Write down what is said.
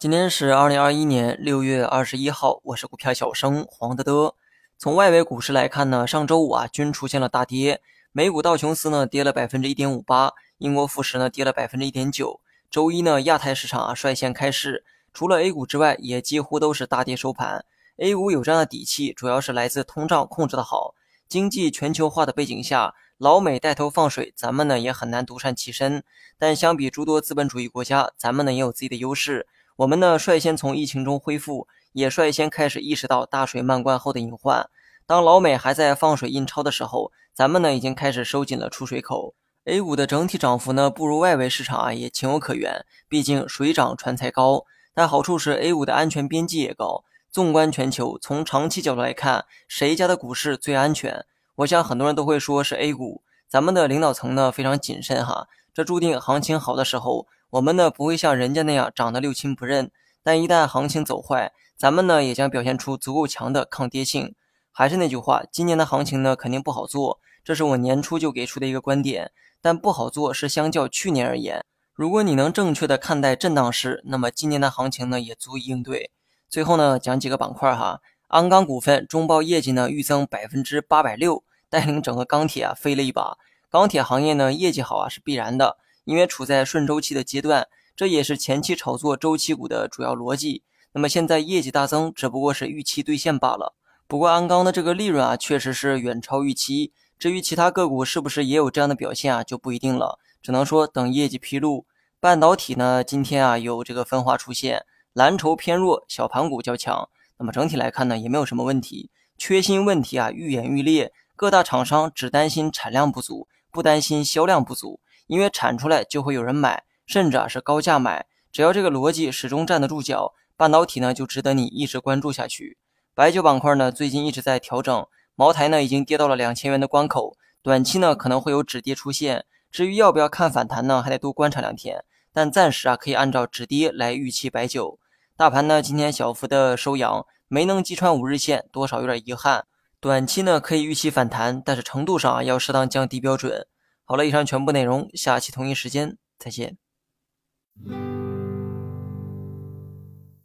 今天是二零二一年六月二十一号，我是股票小生黄德德。从外围股市来看呢，上周五啊均出现了大跌，美股道琼斯呢跌了百分之一点五八，英国富时呢跌了百分之一点九。周一呢，亚太市场啊率先开市，除了 A 股之外，也几乎都是大跌收盘。A 股有这样的底气，主要是来自通胀控制的好，经济全球化的背景下，老美带头放水，咱们呢也很难独善其身。但相比诸多资本主义国家，咱们呢也有自己的优势。我们呢，率先从疫情中恢复，也率先开始意识到大水漫灌后的隐患。当老美还在放水印钞的时候，咱们呢已经开始收紧了出水口。A 股的整体涨幅呢，不如外围市场啊，也情有可原。毕竟水涨船才高。但好处是 A 股的安全边际也高。纵观全球，从长期角度来看，谁家的股市最安全？我想很多人都会说是 A 股。咱们的领导层呢非常谨慎哈，这注定行情好的时候。我们呢不会像人家那样涨得六亲不认，但一旦行情走坏，咱们呢也将表现出足够强的抗跌性。还是那句话，今年的行情呢肯定不好做，这是我年初就给出的一个观点。但不好做是相较去年而言，如果你能正确的看待震荡市，那么今年的行情呢也足以应对。最后呢讲几个板块哈，鞍钢股份中报业绩呢预增百分之八百六，带领整个钢铁啊飞了一把。钢铁行业呢业绩好啊是必然的。因为处在顺周期的阶段，这也是前期炒作周期股的主要逻辑。那么现在业绩大增，只不过是预期兑现罢了。不过鞍钢的这个利润啊，确实是远超预期。至于其他个股是不是也有这样的表现啊，就不一定了。只能说等业绩披露。半导体呢，今天啊有这个分化出现，蓝筹偏弱，小盘股较强。那么整体来看呢，也没有什么问题。缺芯问题啊愈演愈烈，各大厂商只担心产量不足，不担心销量不足。因为产出来就会有人买，甚至啊是高价买。只要这个逻辑始终站得住脚，半导体呢就值得你一直关注下去。白酒板块呢最近一直在调整，茅台呢已经跌到了两千元的关口，短期呢可能会有止跌出现。至于要不要看反弹呢，还得多观察两天。但暂时啊可以按照止跌来预期白酒。大盘呢今天小幅的收阳，没能击穿五日线，多少有点遗憾。短期呢可以预期反弹，但是程度上啊要适当降低标准。好了，以上全部内容，下期同一时间再见。